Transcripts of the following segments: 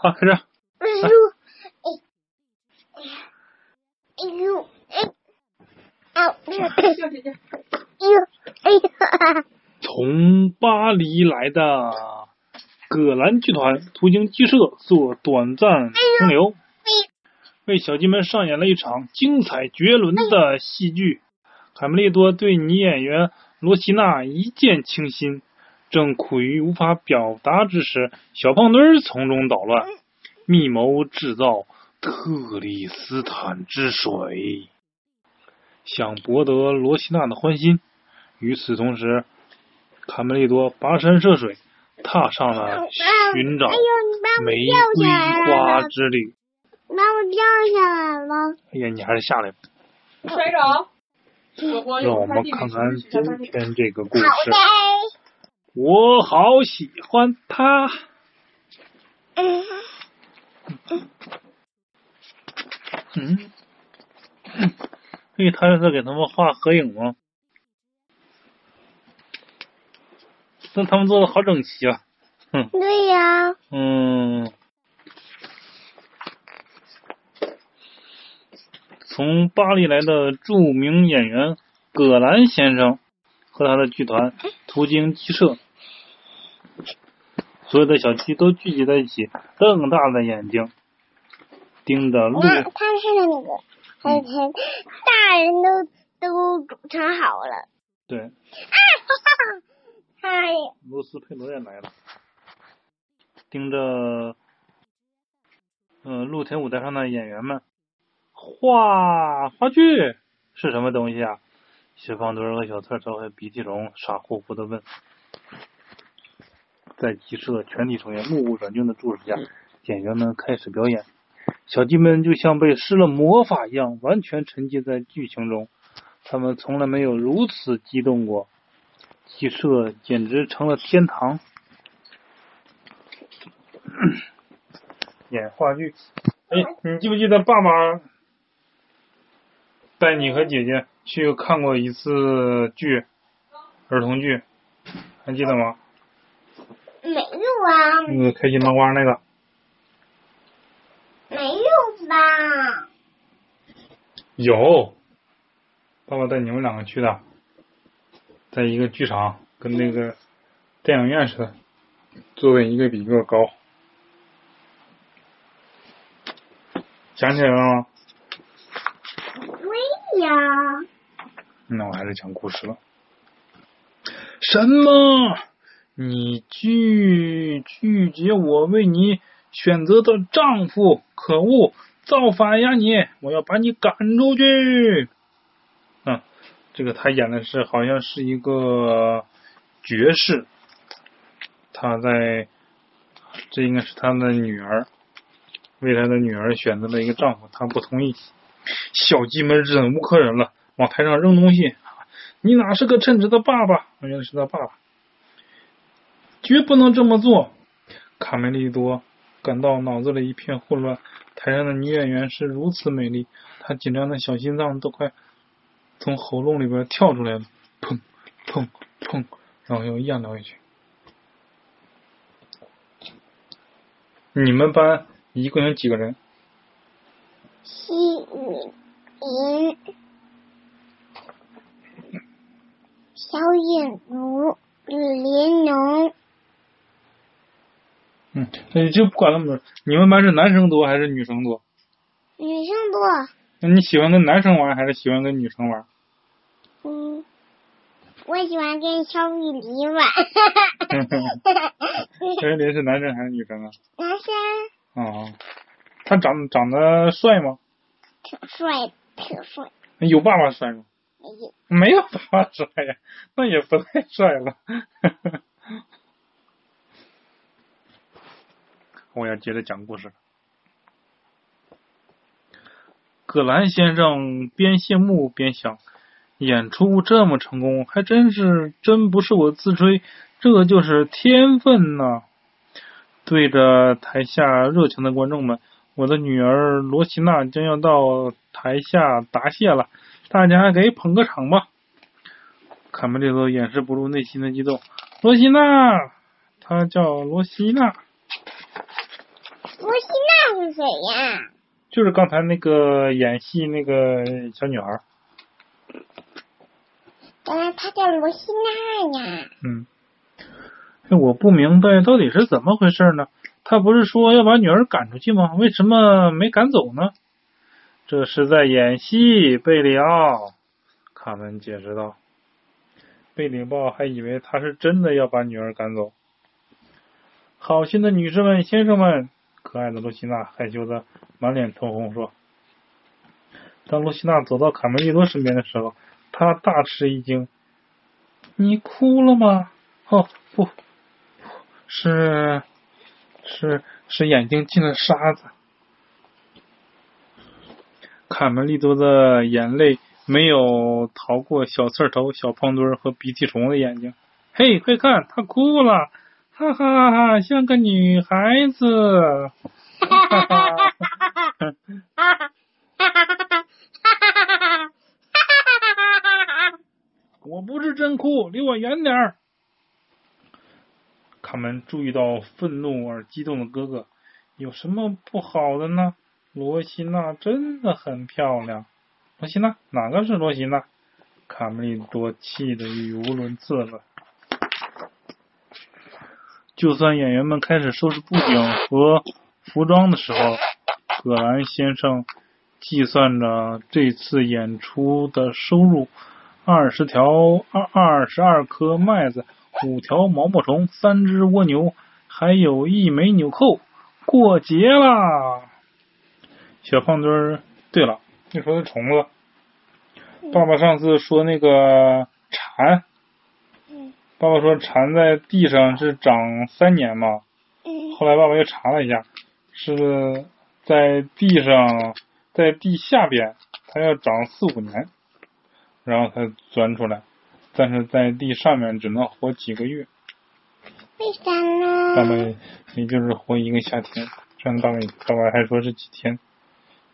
好，开始。哎呦，哎，哎呦，哎，啊，哎呦，哎呦，从巴黎来的葛兰剧团途经剧社做短暂停留，为小鸡们上演了一场精彩绝伦的戏剧。卡梅利多对女演员罗西娜一见倾心，正苦于无法表达之时，小胖墩儿从中捣乱，密谋制造特里斯坦之水，想博得罗西娜的欢心。与此同时，卡梅利多跋山涉水，踏上了寻找玫瑰花，之旅。妈我掉下来了。哎呀，你还是下来吧，让我们看看今天这个故事。我好喜欢他。嗯，嗯，哎，他是在给他们画合影吗？那他们做的好整齐啊。对呀，嗯，从巴黎来的著名演员葛兰先生和他的剧团途经鸡舍，所有的小鸡都聚集在一起，瞪大了眼睛盯着路。那他是那个，大人都都组成好了。对，啊，哈哈，哎呀，罗斯佩罗也来了，盯着，呃，露天舞台上的演员们话话剧是什么东西啊？小胖墩儿和小特朝和鼻涕虫傻乎乎的问。在集社全体成员目不转睛的注视下，演员们开始表演。小鸡们就像被施了魔法一样，完全沉浸在剧情中。他们从来没有如此激动过。鸡舍简直成了天堂。演话剧，哎，你记不记得爸爸带你和姐姐去看过一次剧，儿童剧，还记得吗？没有啊，那个开心麻花那个。没有吧？有，爸爸带你们两个去的，在一个剧场，跟那个电影院似的，座位一个比一个高。想起来了吗？对呀，那我还是讲故事了。什么？你拒拒绝我为你选择的丈夫？可恶！造反呀你！我要把你赶出去！啊，这个他演的是好像是一个爵士，他在这应该是他的女儿，为他的女儿选择了一个丈夫，他不同意。小鸡们忍无可忍了，往台上扔东西。你哪是个称职的爸爸？原来是他爸爸，绝不能这么做。卡梅利多感到脑子里一片混乱。台上的女演员是如此美丽，她紧张的小心脏都快从喉咙里边跳出来了，砰砰砰，然后又咽了回去。你们班一共有几个人？西米银，小眼如吕连农，嗯，那就不管那么多。你们班是男生多还是女生多？女生多。那你喜欢跟男生玩还是喜欢跟女生玩？嗯，我喜欢跟小雨林玩。小雨林是男生还是女生啊？男生哦，他长长得帅吗？挺帅，挺帅。有爸爸帅吗？没有，没有爸爸帅呀，那也不太帅了。我要接着讲故事。葛兰先生边谢幕边想，演出这么成功，还真是真不是我自吹，这就是天分呐！对着台下热情的观众们，我的女儿罗西娜将要到台下答谢了，大家给捧个场吧！卡梅利多掩饰不住内心的激动。罗西娜，她叫罗西娜。谁呀？就是刚才那个演戏那个小女孩。原来她叫罗西娜呀。嗯。我不明白到底是怎么回事呢？他不是说要把女儿赶出去吗？为什么没赶走呢？这是在演戏，贝里奥。卡门解释道。贝里奥还以为他是真的要把女儿赶走。好心的女士们、先生们，可爱的露西娜害羞的满脸通红说：“当露西娜走到卡梅利多身边的时候，她大吃一惊。你哭了吗？哦，不。”是，是是眼睛进了沙子。卡梅利多的眼泪没有逃过小刺头、小胖墩和鼻涕虫的眼睛。嘿，快看，他哭了，哈哈哈哈，像个女孩子。哈哈哈哈哈！哈哈哈哈哈！我不是真哭，离我远点儿。卡门注意到愤怒而激动的哥哥，有什么不好的呢？罗西娜真的很漂亮。罗西娜，哪个是罗西娜？卡梅利多气得语无伦次了。就算演员们开始收拾布景和服装的时候，葛兰先生计算着这次演出的收入：二十条二二十二颗麦子。五条毛毛虫，三只蜗牛，还有一枚纽扣，过节啦！小胖墩儿，对了，你说的虫子，爸爸上次说那个蝉，爸爸说蝉在地上是长三年嘛，后来爸爸又查了一下，是在地上，在地下边，它要长四五年，然后才钻出来。但是在地上面只能活几个月，为啥呢？大概也就是活一个夏天，这样大概大概还说是几天，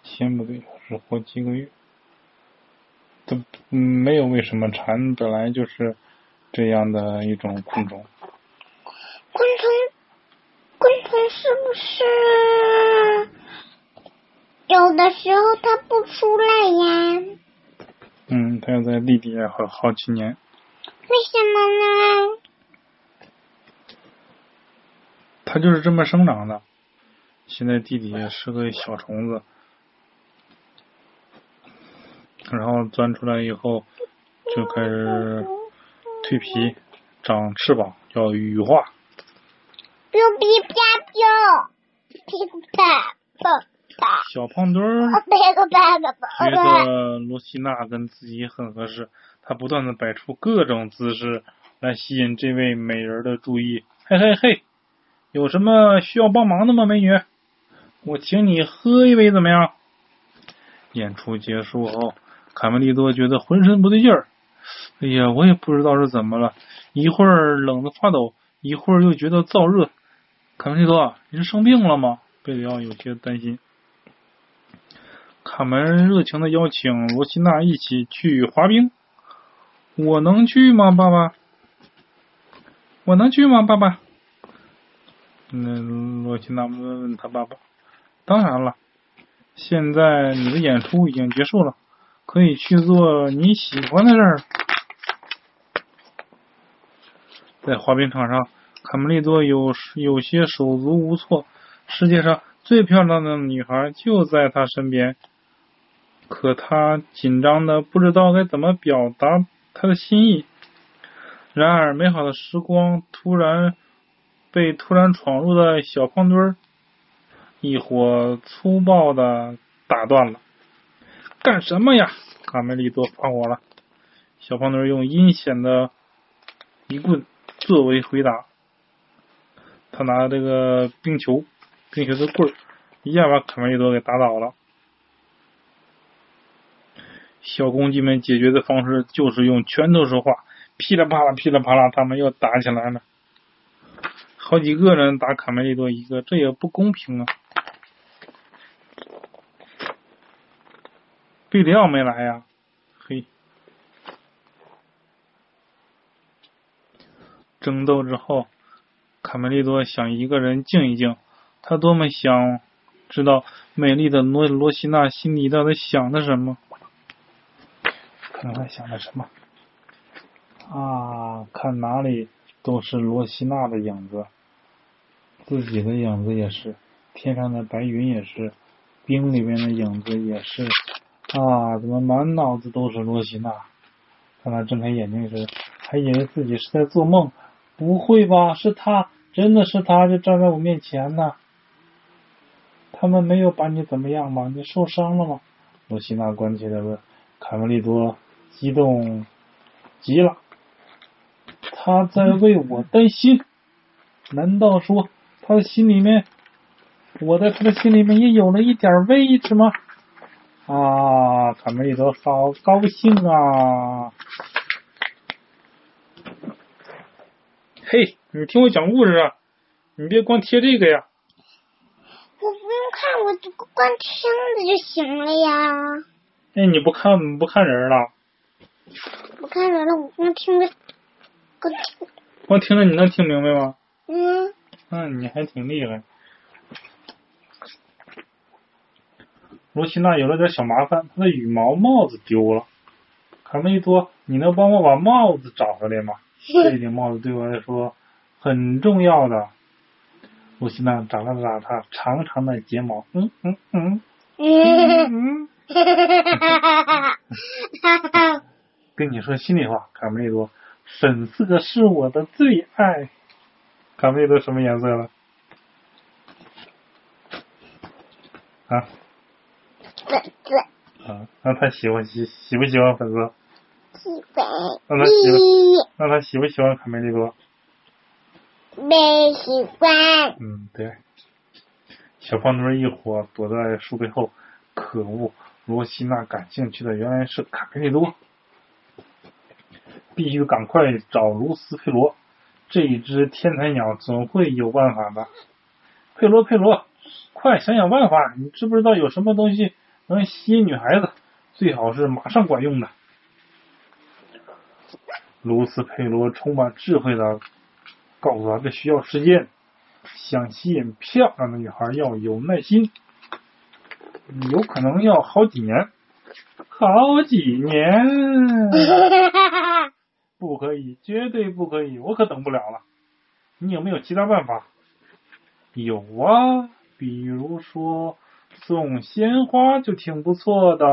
天不对，是活几个月，都没有为什么蝉本来就是这样的一种昆虫。昆虫，昆虫是不是有的时候它不出来呀？嗯，它要在地底下好好几年。为什么呢？它就是这么生长的。现在地底下是个小虫子，然后钻出来以后就开始蜕皮、长翅膀，叫羽化。哔哔啪啪啪啪小胖墩儿觉得罗西娜跟自己很合适。他不断的摆出各种姿势来吸引这位美人的注意。嘿嘿嘿，有什么需要帮忙的吗，美女？我请你喝一杯怎么样？演出结束后，卡梅利多觉得浑身不对劲儿。哎呀，我也不知道是怎么了，一会儿冷得发抖，一会儿又觉得燥热。卡梅利多，你是生病了吗？贝里奥有些担心。卡门热情的邀请罗西娜一起去滑冰。我能去吗，爸爸？我能去吗，爸爸？那罗西娜问问他爸爸。当然了，现在你的演出已经结束了，可以去做你喜欢的事儿。在滑冰场上，卡梅利多有有些手足无措。世界上最漂亮的女孩就在他身边，可他紧张的不知道该怎么表达。他的心意。然而，美好的时光突然被突然闯入的小胖墩儿一伙粗暴的打断了。干什么呀？卡梅利多发火了。小胖墩用阴险的一棍作为回答。他拿这个冰球，冰球的棍儿，一下把卡梅利多给打倒了。小公鸡们解决的方式就是用拳头说话，噼里啪啦，噼里啪啦，他们又打起来了。好几个人打卡梅利多一个，这也不公平啊！贝里奥没来呀？嘿！争斗之后，卡梅利多想一个人静一静，他多么想知道美丽的罗罗西娜心里到底想的什么？看看想的什么？啊，看哪里都是罗西娜的影子，自己的影子也是，天上的白云也是，冰里面的影子也是。啊，怎么满脑子都是罗西娜？当他睁开眼睛时，还以为自己是在做梦。不会吧？是他，真的是他，就站在我面前呢。他们没有把你怎么样吧？你受伤了吗？罗西娜关切的问。卡梅利多激动极了，他在为我担心。难道说他的心里面，我在他的心里面也有了一点位置吗？啊，卡梅利多好高兴啊！嘿，你听我讲故事啊！你别光贴这个呀。我不用看，我光听着就行了呀。哎，你不看不看人了？不看人了，我光听着，光听。光听着你能听明白吗？嗯。嗯，你还挺厉害。罗西娜有了点小麻烦，她的羽毛帽子丢了。卡梅利多，你能帮我把帽子找回来吗？这顶帽子对我来说很重要的。罗西娜眨了眨她长长的睫毛，嗯嗯 嗯。嗯。跟你说心里话，卡梅利多，粉色是我的最爱。卡梅利多什么颜色了？啊？粉色。啊，那他喜欢喜喜不喜欢粉色？喜欢。那他喜欢？那他喜不喜欢卡梅利多？没喜欢。嗯，对。小胖墩一伙躲在树背后。可恶，罗西娜感兴趣的原来是卡梅利多。必须赶快找卢斯佩罗，这一只天才鸟总会有办法的。佩罗，佩罗，快想想办法！你知不知道有什么东西能吸引女孩子？最好是马上管用的。卢斯佩罗充满智慧的告诉他：“这需要时间，想吸引漂亮的女孩要有耐心，有可能要好几年，好几年。不可以，绝对不可以，我可等不了了。你有没有其他办法？有啊，比如说送鲜花就挺不错的。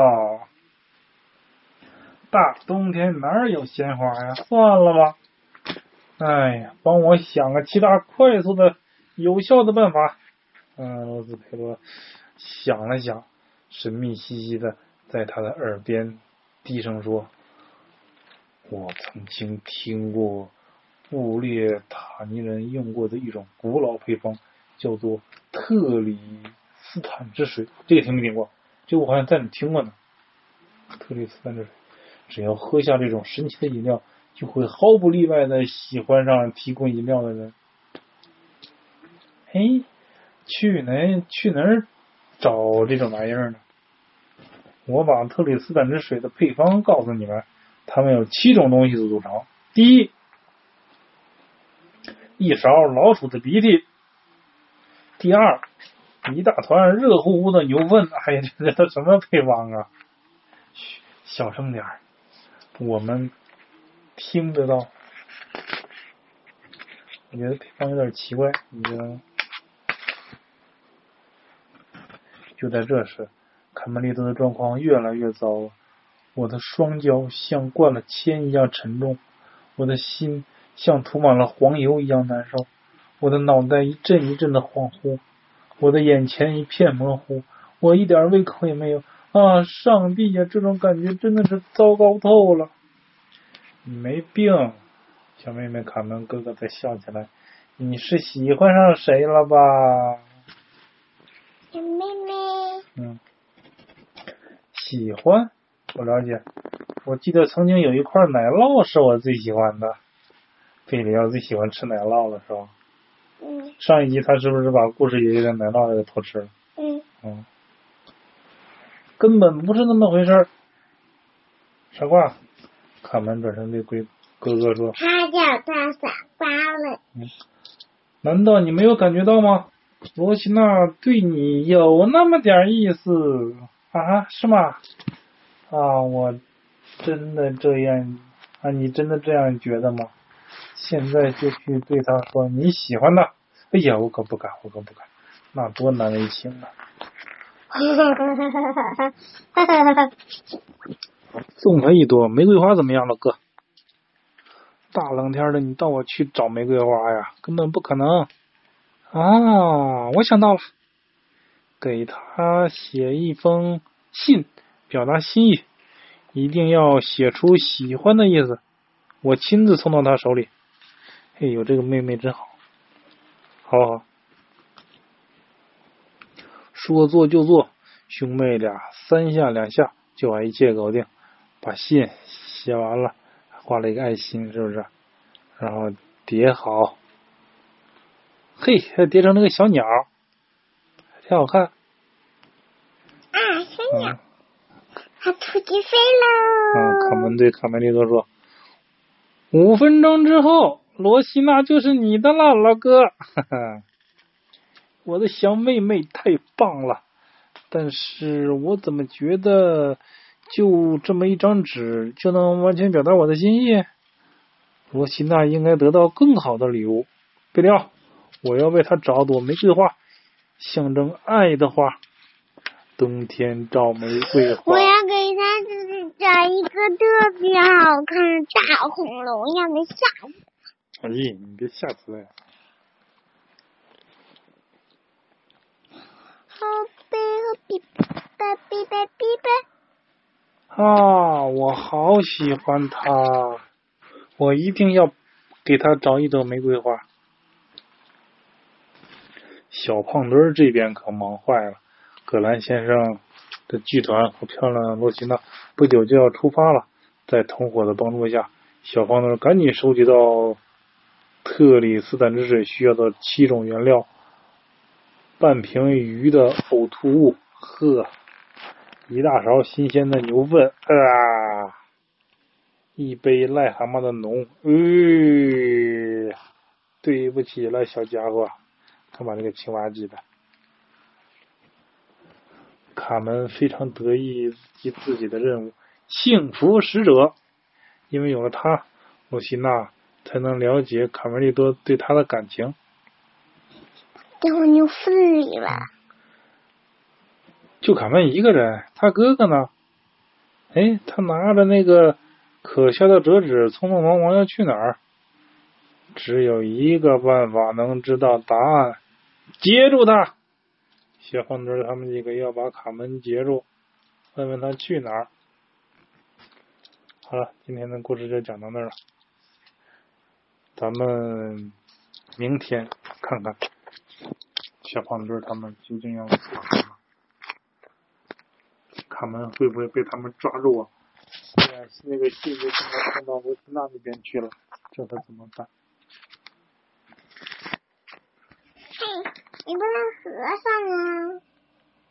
大冬天哪有鲜花呀？算了吧。哎呀，帮我想个其他快速的、有效的办法。嗯，罗斯佩罗想了想，神秘兮兮的在他的耳边低声说。我曾经听过布列塔尼人用过的一种古老配方，叫做特里斯坦之水。这个听没听过？这个我好像在哪听过呢。特里斯坦之水，只要喝下这种神奇的饮料，就会毫不例外的喜欢上提供饮料的人。哎，去哪去哪儿找这种玩意儿呢？我把特里斯坦之水的配方告诉你们。它们有七种东西组成：第一，一勺老鼠的鼻涕；第二，一大团热乎乎的牛粪。哎呀，这这什么配方啊？嘘，小声点我们听得到。我觉得配方有点奇怪，你觉得呢？就在这时，卡梅利多的状况越来越糟了。我的双脚像灌了铅一样沉重，我的心像涂满了黄油一样难受，我的脑袋一阵一阵的恍惚，我的眼前一片模糊，我一点胃口也没有啊！上帝呀，这种感觉真的是糟糕透了。你没病，小妹妹卡门哥哥在笑起来。你是喜欢上谁了吧？小妹妹。嗯，喜欢。我了解，我记得曾经有一块奶酪是我最喜欢的。贝里奥最喜欢吃奶酪了，是吧？嗯。上一集他是不是把故事爷爷的奶酪给偷吃了？嗯。嗯。根本不是那么回事。傻瓜，卡门转身对龟哥哥说：“他叫他傻瓜了。”嗯。难道你没有感觉到吗？罗西娜对你有那么点意思啊？是吗？啊，我真的这样啊？你真的这样觉得吗？现在就去对他说你喜欢他。哎呀，我可不敢，我可不敢，那多难为情啊！送他一朵玫瑰花怎么样了，哥？大冷天的，你到我去找玫瑰花呀？根本不可能。啊，我想到了，给他写一封信，表达心意，一定要写出喜欢的意思，我亲自送到他手里。嘿，有这个妹妹真好。好好，说做就做，兄妹俩三下两下就把一切搞定，把信写完了，画了一个爱心，是不是？然后叠好，嘿，还叠成那个小鸟，挺好看。啊，小鸟，它出去飞喽！啊，卡门对卡梅利多说：“五分钟之后。”罗西娜就是你的了，老哥，哈哈，我的小妹妹太棒了。但是我怎么觉得就这么一张纸就能完全表达我的心意？罗西娜应该得到更好的礼物。贝利奥，我要为她找朵玫瑰花，象征爱的花。冬天照玫瑰花。我要给她找一个特别好看的大恐龙样的下子。哎，你别吓死了。好贝和比贝比贝比贝。啊，我好喜欢他，我一定要给他找一朵玫瑰花。小胖墩这边可忙坏了，葛兰先生的剧团和漂亮的洛奇娜不久就要出发了，在同伙的帮助下，小胖墩赶紧收集到。特里斯坦之水需要的七种原料：半瓶鱼的呕吐物，呵，一大勺新鲜的牛粪，啊，一杯癞蛤蟆的脓，哎，对不起了，小家伙，他把这个青蛙挤的。卡门非常得意及自己的任务，幸福使者，因为有了他，露西娜。才能了解卡梅利多对他的感情。掉牛粪里了。就卡门一个人，他哥哥呢？哎，他拿着那个可笑的折纸，匆匆忙忙要去哪儿？只有一个办法能知道答案：截住他！小黄墩他们几个要把卡门截住，问问他去哪儿。好了，今天的故事就讲到那儿了。咱们明天看看小胖墩他们究竟要干什么？卡门会不会被他们抓住啊？那个信就现在送到维斯纳那边去了，这可怎么办？嘿，你不能合上啊！